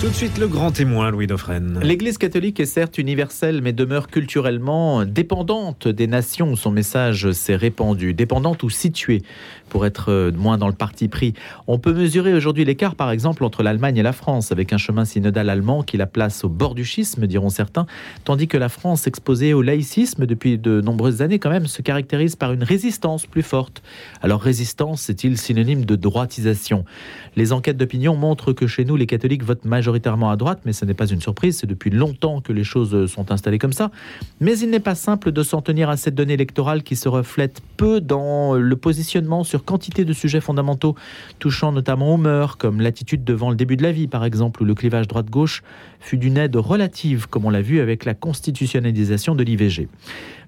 Tout de suite, le grand témoin, Louis Dauphren. L'Église catholique est certes universelle, mais demeure culturellement dépendante des nations où son message s'est répandu, dépendante ou située, pour être moins dans le parti pris. On peut mesurer aujourd'hui l'écart, par exemple, entre l'Allemagne et la France, avec un chemin synodal allemand qui la place au bord du schisme, diront certains, tandis que la France, exposée au laïcisme depuis de nombreuses années quand même, se caractérise par une résistance plus forte. Alors résistance est-il synonyme de droitisation? Les enquêtes d'opinion montrent que chez nous, les catholiques votent majoritairement majoritairement à droite, mais ce n'est pas une surprise, c'est depuis longtemps que les choses sont installées comme ça. Mais il n'est pas simple de s'en tenir à cette donnée électorale qui se reflète peu dans le positionnement sur quantité de sujets fondamentaux, touchant notamment aux mœurs, comme l'attitude devant le début de la vie, par exemple, où le clivage droite-gauche fut d'une aide relative, comme on l'a vu avec la constitutionnalisation de l'IVG.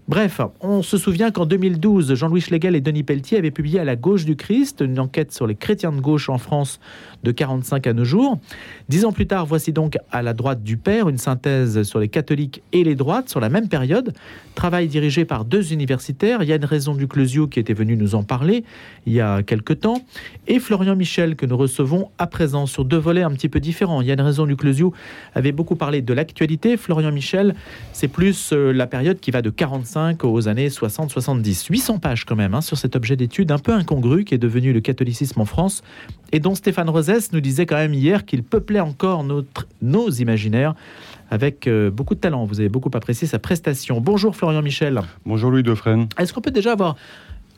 Bref, on se souvient qu'en 2012, Jean-Louis Schlegel et Denis Pelletier avaient publié à la gauche du Christ une enquête sur les chrétiens de gauche en France de 45 à nos jours. Dix ans plus tard, voici donc à la droite du Père une synthèse sur les catholiques et les droites sur la même période. Travail dirigé par deux universitaires, Yann Raison du Closio qui était venu nous en parler il y a quelque temps, et Florian Michel que nous recevons à présent sur deux volets un petit peu différents. Yann Raison du Closio avait beaucoup parlé de l'actualité, Florian Michel, c'est plus euh, la période qui va de 45 aux années 60-70. 800 pages quand même hein, sur cet objet d'étude un peu incongru qui est devenu le catholicisme en France et dont Stéphane Rosès nous disait quand même hier qu'il peuplait encore notre, nos imaginaires avec euh, beaucoup de talent. Vous avez beaucoup apprécié sa prestation. Bonjour Florian Michel. Bonjour Louis Dauphren. Est-ce qu'on peut déjà avoir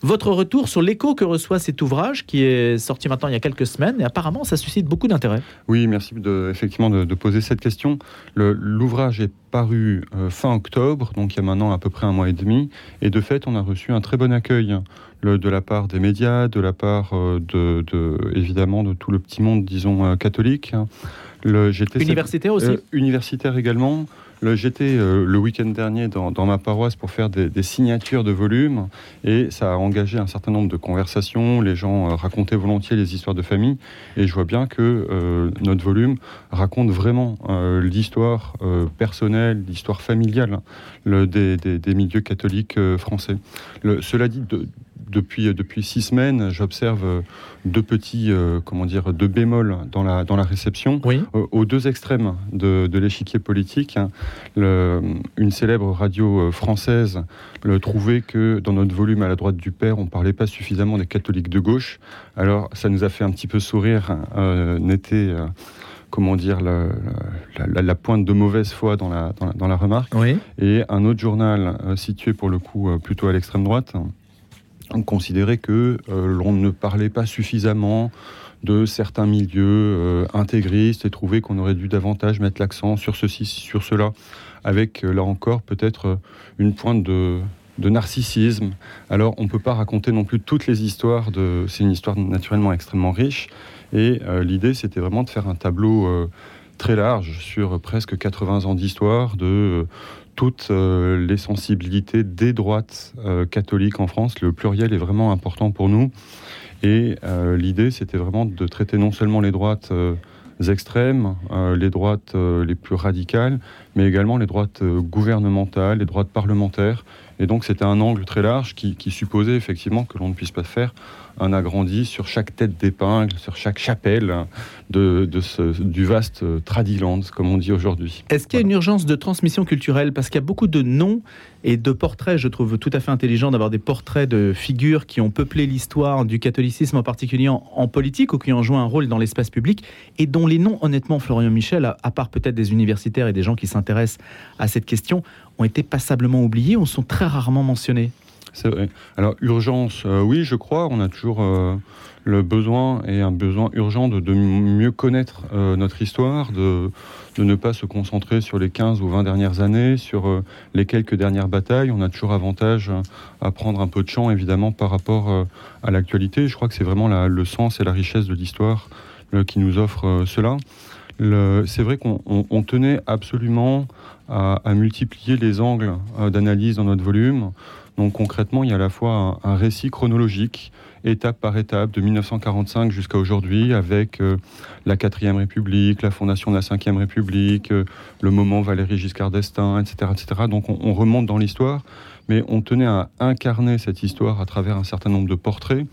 votre retour sur l'écho que reçoit cet ouvrage qui est sorti maintenant il y a quelques semaines et apparemment ça suscite beaucoup d'intérêt. Oui, merci de, effectivement de, poser cette question. L'ouvrage est paru euh, fin octobre, donc il y a maintenant à peu près un mois et demi, et de fait on a reçu un très bon accueil le, de la part des médias, de la part euh, de, évidemment de tout le petit monde, disons, euh, catholique. Le, universitaire aussi Universitaire également. J'étais euh, le week-end dernier dans, ma paroisse pour faire des, signatures de volumes et ça a engagé un certain nombre de conversations. Les gens euh, racontaient volontiers les histoires de famille et je vois bien que euh, notre volume raconte vraiment l'histoire personnelle, l'histoire familiale des, milieux catholiques français. cela dit, de, depuis, depuis six semaines, j'observe deux petits, euh, comment dire, deux bémols dans la, dans la réception, oui. Euh, aux deux extrêmes de, de l'échiquier politique. Hein. Le, une célèbre radio euh, française le, trouvait que dans notre volume à la droite du Père, on ne parlait pas suffisamment des catholiques de gauche. Alors, ça nous a fait un petit peu sourire, hein, n'était comment dire, la, la, la, pointe de mauvaise foi dans la, dans la, dans la remarque. Oui. Et un autre journal situé pour le coup plutôt à l'extrême droite, on considérait que euh, l'on ne parlait pas suffisamment de certains milieux euh, intégristes et trouvait qu'on aurait dû davantage mettre l'accent sur ceci, sur cela, avec euh, là encore peut-être une pointe de, narcissisme. Alors on ne peut pas raconter non plus toutes les histoires, de... c'est une histoire naturellement extrêmement riche, et l'idée c'était vraiment de faire un tableau très large sur presque 80 ans d'histoire de toutes euh, les sensibilités des droites euh, catholiques en France. Le pluriel est vraiment important pour nous. Et euh, l'idée, c'était vraiment de traiter non seulement les droites extrêmes, les droites les plus radicales, mais également les droites gouvernementales, les droites parlementaires. Et donc c'était un angle très large qui, qui supposait effectivement que l'on ne puisse pas faire un agrandi sur chaque tête d'épingle, sur chaque chapelle de, ce, du vaste Tradiland, comme on dit aujourd'hui. Est-ce qu'il y a une urgence de transmission culturelle? Parce qu'il y a beaucoup de noms et de portraits. Je trouve tout à fait intelligent d'avoir des portraits de figures qui ont peuplé l'histoire du catholicisme, en particulier en, politique, ou qui ont joué un rôle dans l'espace public, et dont les noms, honnêtement, Florian Michel, à, part peut-être des universitaires et des gens qui s'intéressent à cette question, ont été passablement oubliés ou sont très rarement mentionnés. C'est vrai. Alors, urgence, euh, oui, je crois. On a toujours euh, le besoin et un besoin urgent de, mieux connaître euh, notre histoire, de, ne pas se concentrer sur les 15 ou 20 dernières années, sur les quelques dernières batailles. On a toujours avantage à prendre un peu de champ, évidemment, par rapport à l'actualité. Je crois que c'est vraiment le sens et la richesse de l'histoire qui nous offre cela. C'est vrai qu'on tenait absolument à, multiplier les angles d'analyse dans notre volume Donc concrètement, il y a à la fois un, récit chronologique, étape par étape, de 1945 jusqu'à aujourd'hui, avec euh, la quatrième République, la fondation de la cinquième République, euh, le moment Valéry Giscard d'Estaing, etc., etc. Donc on, remonte dans l'histoire, mais on tenait à incarner cette histoire à travers un certain nombre de portraits.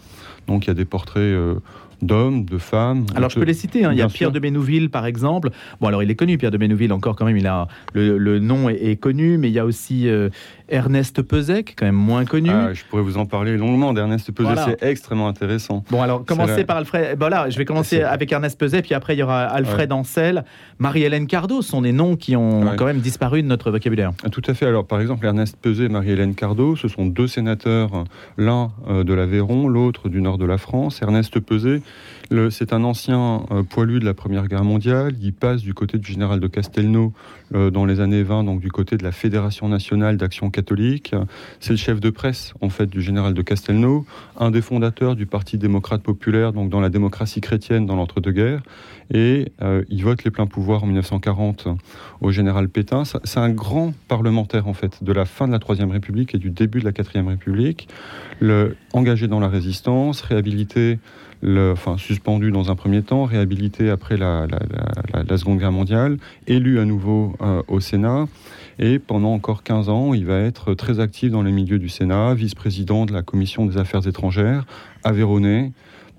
Donc il y a des portraits euh, d'hommes, de femmes. Alors je peux les citer, hein. il y a Pierre de Bénouville par exemple. Bon alors il est connu Pierre de Bénouville encore quand même, il a le, nom est, connu, mais il y a aussi euh, Ernest Pezec, quand même moins connu. Ah, je pourrais vous en parler longuement d'Ernest Pezec, c'est extrêmement intéressant. Bon alors commencez par Alfred, voilà, je vais commencer avec Ernest Pezec, puis après il y aura Alfred Ancel, Marie-Hélène Cardo, ce sont des noms qui ont quand même disparu de notre vocabulaire. Ah, tout à fait, alors par exemple Ernest Pezec et Marie-Hélène Cardo, ce sont deux sénateurs, l'un euh, de l'Aveyron, l'autre du nord de la France. Ernest Pezec c'est un ancien euh, poilu de la Première Guerre mondiale. Il passe du côté du général de Castelnau euh, dans les années 20, donc du côté de la Fédération nationale d'action catholique. C'est le chef de presse, en fait, du général de Castelnau, un des fondateurs du Parti démocrate populaire, donc dans la démocratie chrétienne dans l'entre-deux-guerres. Et euh, il vote les pleins pouvoirs en 1940 au général Pétain. C'est un grand parlementaire, en fait, de la fin de la Troisième République et du début de la Quatrième République. Engagé dans la résistance, réhabilité suspendu dans un premier temps, réhabilité après la, Seconde Guerre mondiale, élu à nouveau euh, au Sénat. Et pendant encore 15 ans, il va être très actif dans les milieux du Sénat, vice-président de la Commission des Affaires étrangères, aveyronais,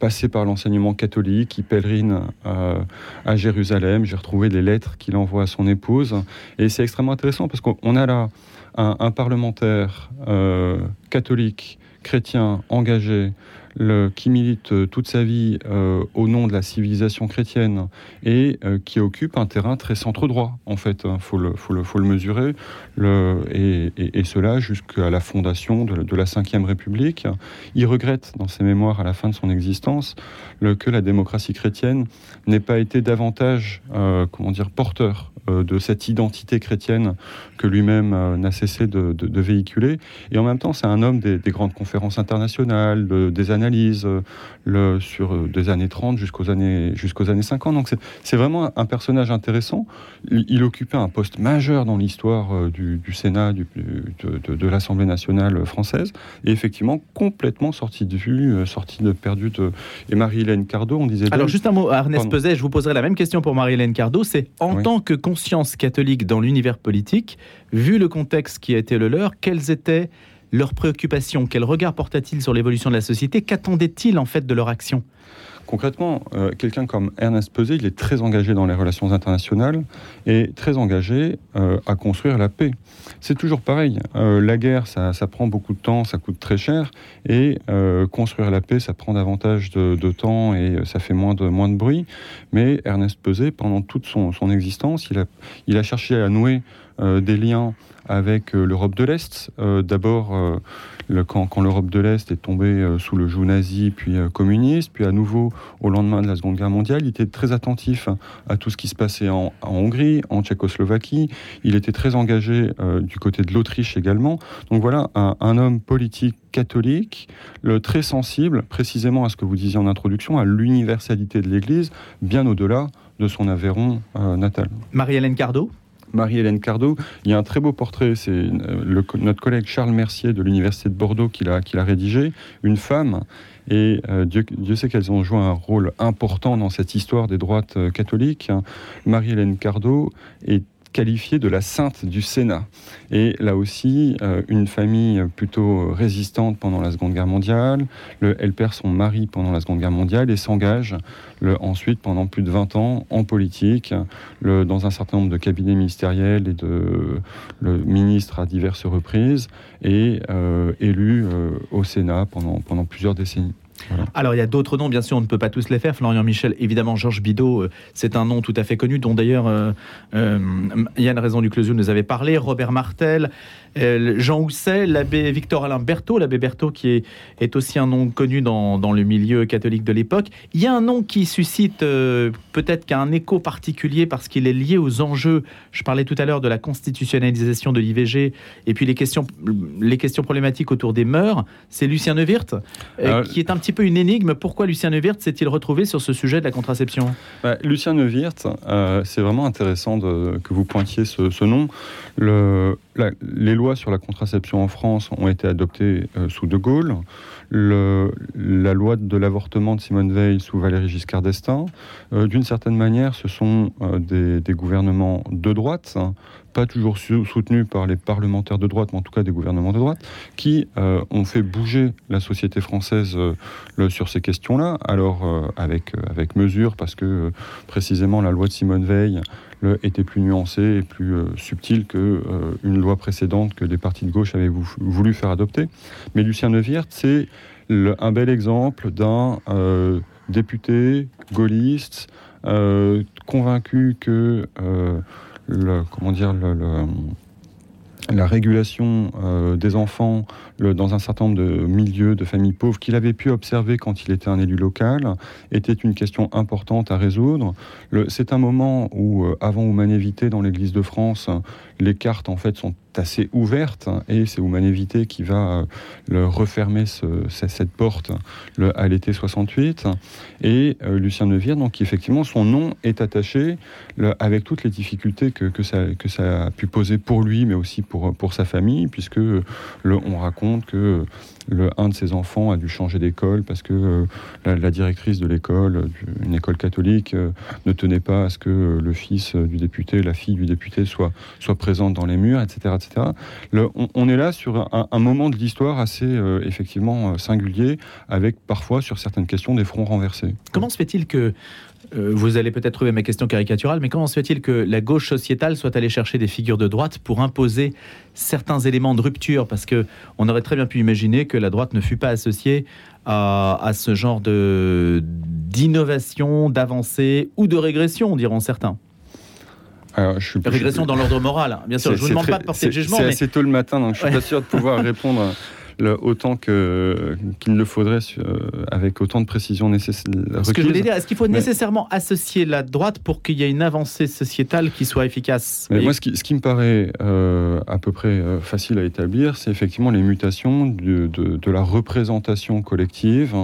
passé par l'enseignement catholique, il pèlerine euh, à Jérusalem. J'ai retrouvé des lettres qu'il envoie à son épouse. Et c'est extrêmement intéressant parce qu'on a là un, parlementaire euh, catholique, chrétien, engagé, qui milite euh, toute sa vie euh, au nom de la civilisation chrétienne et euh, qui occupe un terrain très centre-droit, en fait. Il hein, faut, le, faut, le, faut le mesurer. Et, cela jusqu'à la fondation de, la Ve République. Il regrette dans ses mémoires à la fin de son existence que la démocratie chrétienne n'ait pas été davantage, comment dire, porteur de cette identité chrétienne que lui-même n'a cessé de, de, véhiculer. Et en même temps, c'est un homme des, des, grandes conférences internationales, des années analyse euh, le, sur euh, des années 30 jusqu'aux années, jusqu'aux années 50. Donc c'est vraiment un personnage intéressant. Il, occupait un poste majeur dans l'histoire euh, du, Sénat, du, de, l'Assemblée nationale française, et effectivement complètement sorti de vue, sorti de perdu de... Et Marie-Hélène Cardot, on disait... Alors juste un mot, Ernest Peset, je vous poserai la même question pour Marie-Hélène Cardot, c'est en tant que conscience catholique dans l'univers politique, vu le contexte qui a été le leur, quels étaient leurs préoccupations? Quel regard porta-t-il sur l'évolution de la société? Qu'attendaient-ils en fait de leur action? Concrètement, euh, quelqu'un comme Ernest Peset, il est très engagé dans les relations internationales et très engagé euh, à construire la paix. C'est toujours pareil. Euh, la guerre, ça, prend beaucoup de temps, ça coûte très cher, et construire la paix, ça prend davantage de, temps et ça fait moins de, moins de bruit. Mais Ernest Peset, pendant toute son, son existence, il a, il a cherché à nouer des liens avec l'Europe de l'Est. D'abord, quand, l'Europe de l'Est est tombée sous le joug nazi, puis communiste, puis à nouveau au lendemain de la Seconde Guerre mondiale. Il était très attentif à tout ce qui se passait en, Hongrie, en Tchécoslovaquie. Il était très engagé euh, du côté de l'Autriche également. Donc voilà, un, homme politique catholique, très sensible précisément à ce que vous disiez en introduction, à l'universalité de l'Église, bien au-delà de son Aveyron euh, natal. Marie-Hélène Cardot Marie-Hélène Cardot. Il y a un très beau portrait, c'est euh, notre collègue Charles Mercier de l'Université de Bordeaux qui l'a rédigé, une femme et euh, Dieu, sait qu'elles ont joué un rôle important dans cette histoire des droites euh, catholiques. Marie-Hélène Cardot est qualifiée de la sainte du Sénat. Et là aussi, euh, une famille plutôt résistante pendant la Seconde Guerre mondiale. elle perd son mari pendant la Seconde Guerre mondiale et s'engage ensuite pendant plus de 20 ans en politique, dans un certain nombre de cabinets ministériels et de le ministre à diverses reprises et euh, élu euh, au Sénat pendant plusieurs décennies. Alors, il y a d'autres noms, bien sûr, on ne peut pas tous les faire. Florian Michel, évidemment, Georges Bidault, euh, c'est un nom tout à fait connu, dont d'ailleurs euh, euh, Yann Raison du Closio nous avait parlé. Robert Martel, euh, Jean Housset, l'abbé Victor Alain Berthaud, l'abbé Berthaud qui est, aussi un nom connu dans, le milieu catholique de l'époque. Il y a un nom qui suscite peut-être qu'un écho particulier parce qu'il est lié aux enjeux. Je parlais tout à l'heure de la constitutionnalisation de l'IVG et puis les questions, les questions problématiques autour des mœurs. C'est Lucien Neuwirth, qui est un petit petit peu une énigme. Pourquoi Lucien Neuwirth s'est-il retrouvé sur ce sujet de la contraception? Bah, Lucien Neuwirth, euh, c'est vraiment intéressant que vous pointiez ce, nom. Le, les lois sur la contraception en France ont été adoptées euh, sous De Gaulle. Le, la loi de l'avortement de Simone Veil sous Valéry Giscard d'Estaing. Euh, d'une certaine manière, ce sont des, des, gouvernements de droite, hein, pas toujours soutenus par les parlementaires de droite, mais en tout cas des gouvernements de droite, qui euh, ont fait bouger la société française euh, sur ces questions-là. Alors euh, avec, avec mesure, parce que précisément la loi de Simone Veil était plus nuancée et plus subtile que une loi précédente que les partis de gauche avaient voulu faire adopter. Mais Lucien Neuwirth, c'est un bel exemple d'un député gaulliste convaincu que la régulation euh, des enfants dans un certain nombre de milieux, de familles pauvres, qu'il avait pu observer quand il était un élu local, était une question importante à résoudre. C'est un moment où, euh, avant Humanévité, dans l'Église de France, les cartes en fait sont assez ouvertes et c'est Humanévité qui va euh, le refermer cette porte à l'été 68 et Lucien Neuvier donc effectivement son nom est attaché avec toutes les difficultés que, que, ça, que ça a pu poser pour lui mais aussi pour, pour sa famille puisque le, on raconte que un de ses enfants a dû changer d'école parce que euh, la, directrice de l'école, une école catholique, euh, ne tenait pas à ce que le fils du député, la fille du député soit, soit présente dans les murs, etc. etc. On, est là sur un, moment de l'histoire assez euh, effectivement singulier, avec parfois sur certaines questions des fronts renversés. Comment se fait-il que euh, vous allez peut-être trouver ma question caricaturale, mais comment se fait-il que la gauche sociétale soit allée chercher des figures de droite pour imposer certains éléments de rupture? Parce que on aurait très bien pu imaginer que la droite ne fût pas associée à, ce genre de d'innovation, d'avancée ou de régression, diront certains. Alors, je suis Régression dans l'ordre moral, hein. bien sûr. Je ne vous demande pas de porter le jugement. C'est assez tôt le matin, donc je suis pas sûr de pouvoir répondre autant que, qu'il le faudrait euh, avec autant de précision nécessaire. Ce que je voulais dire, est-ce qu'il faut nécessairement associer la droite pour qu'il y ait une avancée sociétale qui soit efficace Mais Moi, ce qui, ce qui, me paraît euh, à peu près euh, facile à établir, c'est effectivement les mutations de, de, de la représentation collective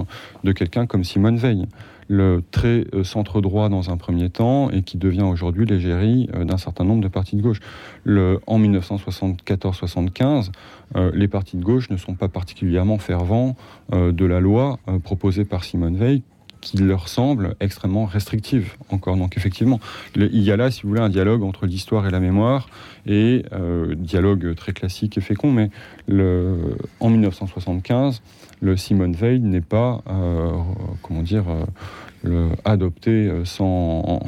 de quelqu'un comme Simone Veil le très euh, centre droit dans un premier temps et qui devient aujourd'hui l'égérie euh, d'un certain nombre de partis de gauche. En 1974-75, euh, les partis de gauche ne sont pas particulièrement fervents de la loi proposée par Simone Veil qui leur semble extrêmement restrictive encore. Donc effectivement, il y a là, si vous voulez, un dialogue entre l'histoire et la mémoire, et dialogue très classique et fécond, mais le, en 1975, le Simone Veil n'est pas, euh, comment dire, euh, le, adopté euh, sans,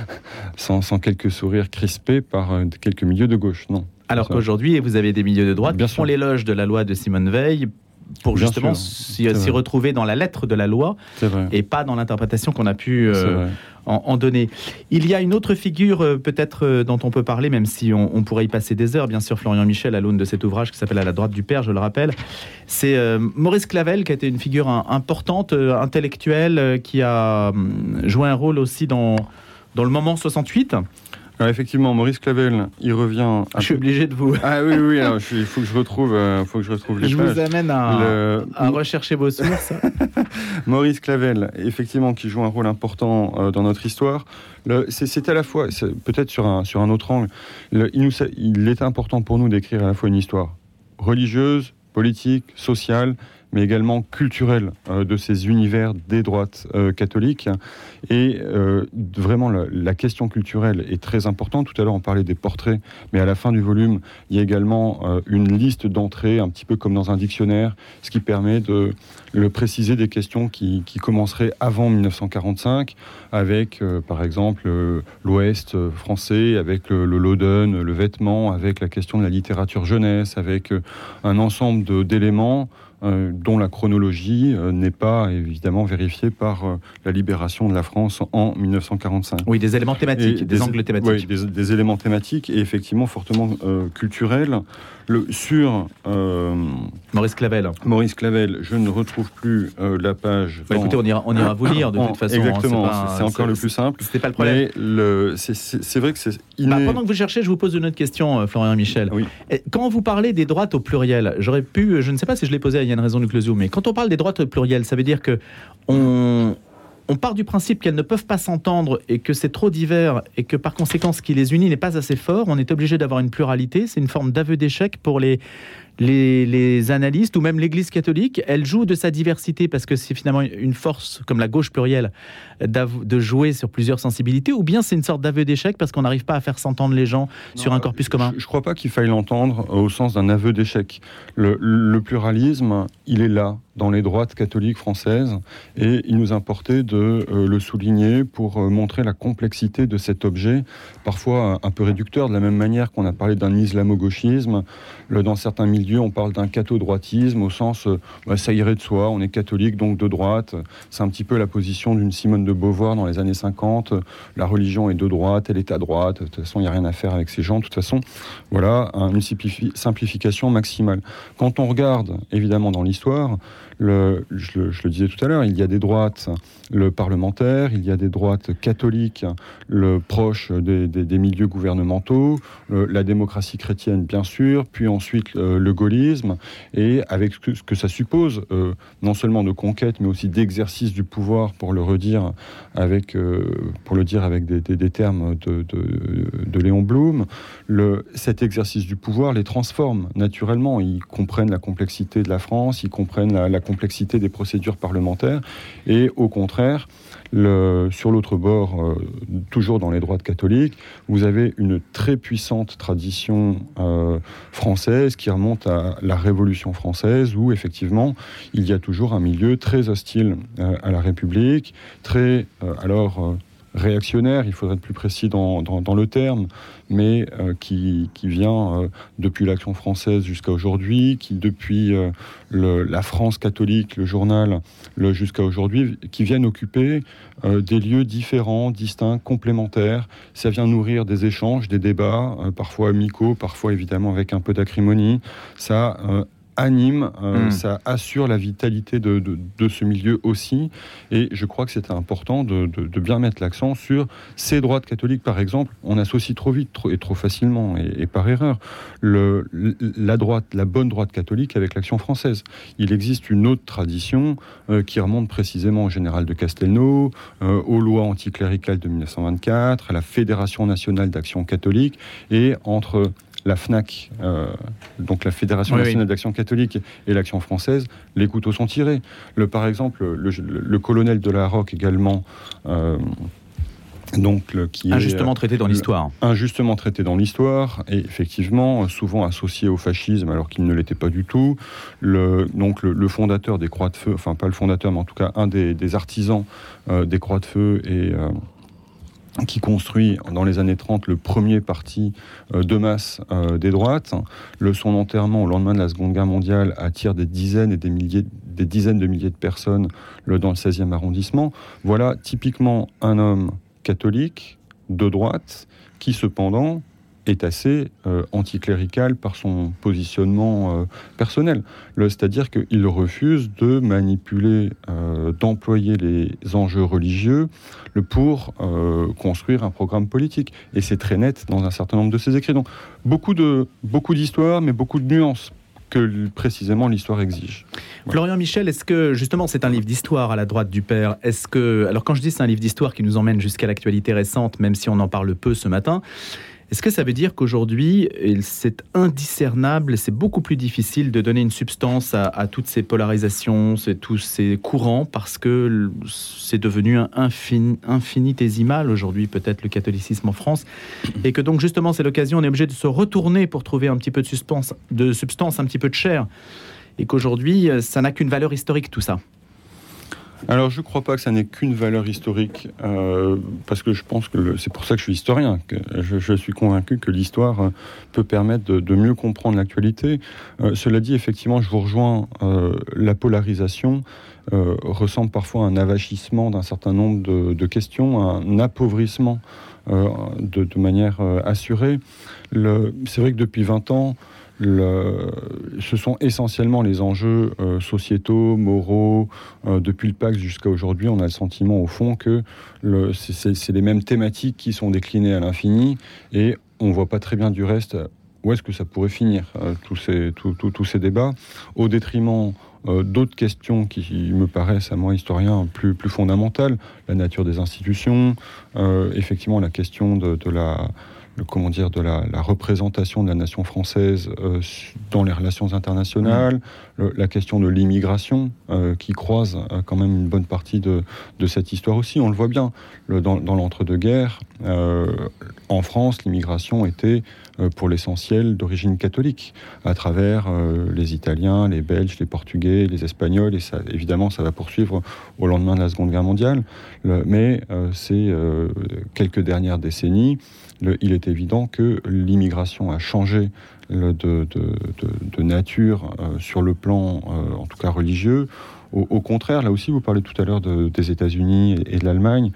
sans, sans, quelques sourires crispés par quelques milieux de gauche. Non. Alors qu'aujourd'hui, vous avez des milieux de droite qui font l'éloge de la loi de Simone Veil pour justement s'y retrouver dans la lettre de la loi et pas dans l'interprétation qu'on a pu euh, en, donner. Il y a une autre figure euh, peut-être euh, dont on peut parler, même si on, pourrait y passer des heures, bien sûr, Florian Michel, à l'aune de cet ouvrage qui s'appelle À la droite du père, je le rappelle. C'est Maurice Clavel qui a été une figure importante, intellectuelle, qui a hum, joué un rôle aussi dans, dans le moment 68 effectivement, Maurice Clavel, il revient. Je suis obligé de vous. Ah oui, oui, il faut que je retrouve, euh, faut que je retrouve les Je vous amène à, rechercher vos sources. Maurice Clavel, effectivement, qui joue un rôle important euh, dans notre histoire. C'est à la fois, peut-être sur un, sur un autre angle, il, nous, il est important pour nous d'écrire à la fois une histoire religieuse, politique, sociale, mais également culturelle euh, de ces univers des droites euh, catholiques. Et euh, vraiment, la, question culturelle est très importante. Tout à l'heure, on parlait des portraits, mais à la fin du volume, il y a également une liste d'entrées, un petit peu comme dans un dictionnaire, ce qui permet de le préciser des questions qui, commenceraient avant 1945, avec, par exemple, l'Ouest français, avec le, le Loden, le vêtement, avec la question de la littérature jeunesse, avec un ensemble d'éléments dont la chronologie euh, n'est pas évidemment vérifiée par euh, la libération de la France en 1945. Oui, des éléments thématiques, des, angles thématiques. Oui, des, éléments thématiques et effectivement fortement culturels. Le, sur Maurice Clavel. Maurice Clavel, je ne retrouve plus la page. Bah, écoutez, on ira, on ira vous lire de toute façon. Hein, exactement, c'est encore le plus simple. C'était pas le problème. C'est vrai que c'est. Bah, pendant que vous cherchez, je vous pose une autre question, Florian Michel. Quand vous parlez des droites au pluriel, j'aurais pu, je ne sais pas si je l'ai posé à une raison closure. Mais quand on parle des droites plurielles, ça veut dire que on, on part du principe qu'elles ne peuvent pas s'entendre et que c'est trop divers et que par conséquent ce qui les unit n'est pas assez fort. On est obligé d'avoir une pluralité. C'est une forme d'aveu d'échec pour les, les, analystes ou même l'Église catholique, elle joue de sa diversité parce que c'est finalement une force, comme la gauche plurielle, de jouer sur plusieurs sensibilités, ou bien c'est une sorte d'aveu d'échec parce qu'on n'arrive pas à faire s'entendre les gens sur un corpus commun? Je ne crois pas qu'il faille l'entendre au sens d'un aveu d'échec. Le, pluralisme, il est là, dans les droites catholiques françaises, et il nous importait de euh, le souligner pour euh, montrer la complexité de cet objet, parfois un peu réducteur, de la même manière qu'on a parlé d'un islamo-gauchisme. Dans certains milieux, on parle d'un catho-droitisme au sens euh, bah, ça irait de soi, on est catholique donc de droite. C'est un petit peu la position d'une Simone de Beauvoir dans les années 50. La religion est de droite, elle est à droite. De toute façon, il n'y a rien à faire avec ces gens. De toute façon, voilà une simplification maximale. Quand on regarde évidemment dans l'histoire, le, je, le disais tout à l'heure, il y a des droites le parlementaire, il y a des droites catholiques, le proche des, milieux gouvernementaux, la démocratie chrétienne bien sûr, puis ensuite le et avec ce que, ça suppose, euh, non seulement de conquête, mais aussi d'exercice du pouvoir, pour le redire avec, euh, pour le dire avec des, termes de, de, Léon Blum, cet exercice du pouvoir les transforme naturellement. Ils comprennent la complexité de la France, ils comprennent la complexité des procédures parlementaires, et au contraire, sur l'autre bord, euh, toujours dans les droits catholiques, vous avez une très puissante tradition euh, française qui remonte à la Révolution française, où effectivement il y a toujours un milieu très hostile euh, à la République, très alors réactionnaire, il faudrait être plus précis dans, le terme, mais euh, qui, vient euh, depuis l'Action française jusqu'à aujourd'hui, qui depuis euh, la France catholique, le journal, jusqu'à aujourd'hui, qui viennent occuper des lieux différents, distincts, complémentaires. Ça vient nourrir des échanges, des débats, parfois amicaux, parfois évidemment avec un peu d'acrimonie. Ça anime, euh, hmm. ça assure la vitalité de, ce milieu aussi. Et je crois que c'est important de, bien mettre l'accent sur ces droites catholiques, par exemple. On associe trop vite et trop facilement, et, par erreur, le, la droite, la bonne droite catholique avec l'action française. Il existe une autre tradition euh, qui remonte précisément au général de Castelnau, euh, aux lois anticléricales de 1924, à la Fédération nationale d'action catholique, et entre la FNAC, euh, donc la Fédération nationale d'action catholique et l'action française, les couteaux sont tirés. Le, par exemple, le, colonel de la Roque également. Euh, donc, qui injustement est, traité dans l'histoire. Injustement traité dans l'histoire, et effectivement, souvent associé au fascisme, alors qu'il ne l'était pas du tout. Le, donc, le, fondateur des Croix de Feu, enfin, pas le fondateur, mais en tout cas, un des, artisans euh, des Croix de Feu et qui construit dans les années 30 le premier parti euh, de masse euh, des droites. Le, son enterrement au lendemain de la Seconde Guerre mondiale attire des dizaines et des milliers, des dizaines de milliers de personnes dans le 16e arrondissement. Voilà typiquement un homme catholique de droite qui cependant est assez euh, anticlérical par son positionnement euh, personnel. C'est-à-dire qu'il refuse de manipuler, euh, d'employer les enjeux religieux pour construire un programme politique. Et c'est très net dans un certain nombre de ses écrits. Donc beaucoup de beaucoup d'histoires, mais beaucoup de nuances que précisément l'histoire exige. Florian Michel, est-ce que justement c'est un livre d'histoire à la droite du père? Est-ce que alors quand je dis c'est un livre d'histoire qui nous emmène jusqu'à l'actualité récente, même si on en parle peu ce matin, est-ce que ça veut dire qu'aujourd'hui, c'est indiscernable, c'est beaucoup plus difficile de donner une substance à, toutes ces polarisations, tous ces courants, parce que c'est devenu un infinitésimal aujourd'hui, peut-être le catholicisme en France, et que donc justement c'est l'occasion, on est obligé de se retourner pour trouver un petit peu de substance, de substance un petit peu de chair, et qu'aujourd'hui, ça n'a qu'une valeur historique tout ça. Alors je ne crois pas que ça n'ait qu'une valeur historique, euh, parce que je pense que c'est pour ça que je suis historien. Que je, suis convaincu que l'histoire euh, peut permettre de, mieux comprendre l'actualité. Euh, cela dit, effectivement, je vous rejoins, la polarisation ressemble parfois à un avachissement d'un certain nombre de, questions, un appauvrissement de, de, manière assurée. C'est vrai que depuis 20 ans, ce sont essentiellement les enjeux euh, sociétaux, moraux. Euh, depuis le Pax jusqu'à aujourd'hui, on a le sentiment au fond que c'est les mêmes thématiques qui sont déclinées à l'infini et on ne voit pas très bien du reste où est-ce que ça pourrait finir, euh, tous, ces, tous ces débats, au détriment d'autres questions qui me paraissent à moi historien plus, plus fondamentales, la nature des institutions, effectivement la question de la comment dire, de la, représentation de la nation française euh, dans les relations internationales, mmh. la question de l'immigration euh, qui croise euh, quand même une bonne partie de, cette histoire aussi. On le voit bien dans, l'entre-deux-guerres. En France, l'immigration était pour l'essentiel d'origine catholique, à travers les Italiens, les Belges, les Portugais, les Espagnols, et évidemment, ça va poursuivre au lendemain de la Seconde Guerre mondiale. mais ces quelques dernières décennies, il est évident que l'immigration a changé de, nature euh, sur le plan, euh, en tout cas religieux. Au, contraire, là aussi, vous parlez tout à l'heure des États-Unis et, de l'Allemagne.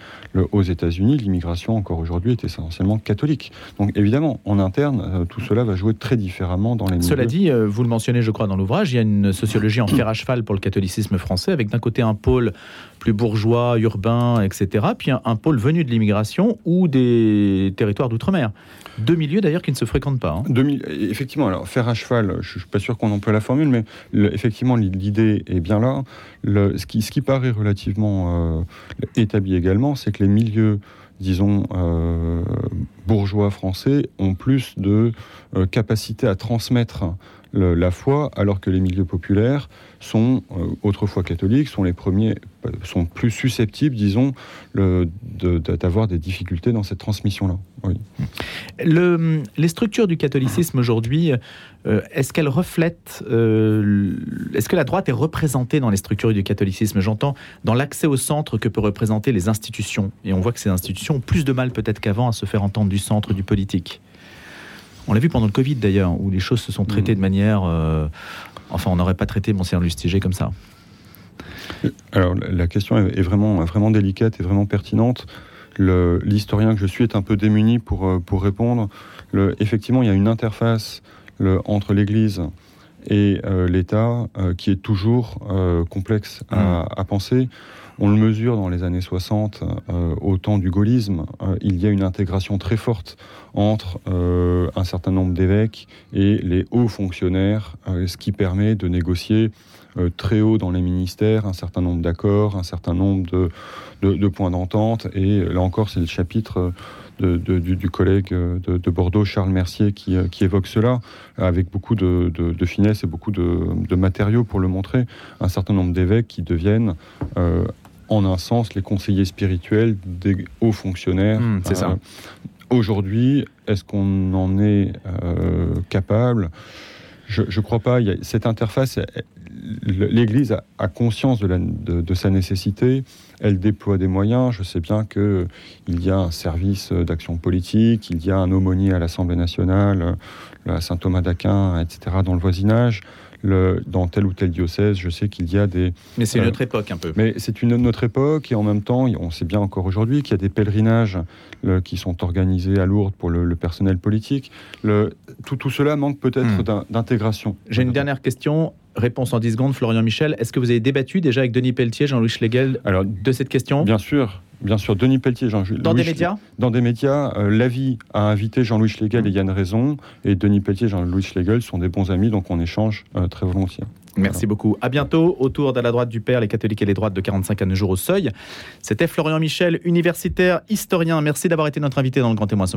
Aux États-Unis, l'immigration, encore aujourd'hui, est essentiellement catholique. Donc, évidemment, en interne, euh, tout cela va jouer très différemment dans les Cela dit, vous le mentionnez, je crois, dans l'ouvrage, il y a une sociologie en fer à cheval pour le catholicisme français, avec d'un côté un pôle plus bourgeois, urbain, etc., puis un, pôle venu de l'immigration ou des territoires d'outre-mer. Deux milieux d'ailleurs qui ne se fréquentent pas. Hein. effectivement, alors faire à cheval, je ne suis pas sûr qu'on emploie la formule, mais effectivement l'idée est bien là. ce, qui, ce qui paraît relativement euh, établi également, c'est que les milieux disons, euh, bourgeois français ont plus de euh, capacité à transmettre la foi, alors que les milieux populaires sont euh, autrefois catholiques, sont les premiers, sont plus susceptibles, disons, d'avoir des difficultés dans cette transmission-là. les structures du catholicisme aujourd'hui, euh, est-ce qu'elles reflètent, euh, est-ce que la droite est représentée dans les structures du catholicisme? J'entends dans l'accès au centre que peuvent représenter les institutions, et on voit que ces institutions ont plus de mal peut-être qu'avant à se faire entendre du centre du politique. On l'a vu pendant le Covid d'ailleurs, où les choses se sont traitées de manière. Euh, enfin, on n'aurait pas traité Monseigneur Lustiger comme ça. Alors, la question est vraiment, vraiment délicate et vraiment pertinente. L'historien que je suis est un peu démuni pour, euh, pour répondre. Le, effectivement, il y a une interface le, entre l'Église et euh, l'État qui est toujours complexe à, mmh. à, penser. On le mesure dans les années 60, euh, au temps du gaullisme, il y a une intégration très forte entre euh, un certain nombre d'évêques et les hauts fonctionnaires, ce qui permet de négocier très haut dans les ministères un certain nombre d'accords, un certain nombre de, points d'entente. Et là encore, c'est le chapitre du, collègue de, Bordeaux, Charles Mercier, qui, évoque cela, avec beaucoup de, finesse et beaucoup de, matériaux pour le montrer. Un certain nombre d'évêques qui deviennent en un sens les conseillers spirituels des hauts fonctionnaires. Hmm, c'est ça. Aujourd'hui, est-ce qu'on en est euh, capable? Je ne crois pas. Cette interface, l'Église a, conscience de, sa nécessité. Elle déploie des moyens. Je sais bien qu'il y a un service d'action politique, il y a un aumônier à l'Assemblée nationale, à Saint Thomas d'Aquin, etc., dans le voisinage dans tel ou tel diocèse, je sais qu'il y a des... Mais c'est une euh, autre époque un peu. Mais c'est une autre époque et en même temps, on sait bien encore aujourd'hui qu'il y a des pèlerinages qui sont organisés à Lourdes pour le, personnel politique. Tout, cela manque peut-être hmm. d'intégration. J'ai une dernière question. Réponse en 10 secondes, Florian Michel. Est-ce que vous avez débattu déjà avec Denis Pelletier, Jean-Louis Schlegel, Alors, de cette question? Bien sûr. Bien sûr, Denis Pelletier, Jean Dans des médias? Dans des médias. Euh, L'avis a invité Jean-Louis Schlegel et Yann Raison. Et Denis Pelletier et Jean-Louis Schlegel sont des bons amis, donc on échange euh, très volontiers. Merci beaucoup. À bientôt. Autour de la droite du Père, les catholiques et les droites de 45 à jour au seuil. C'était Florian Michel, universitaire, historien. Merci d'avoir été notre invité dans le Grand Témoin ce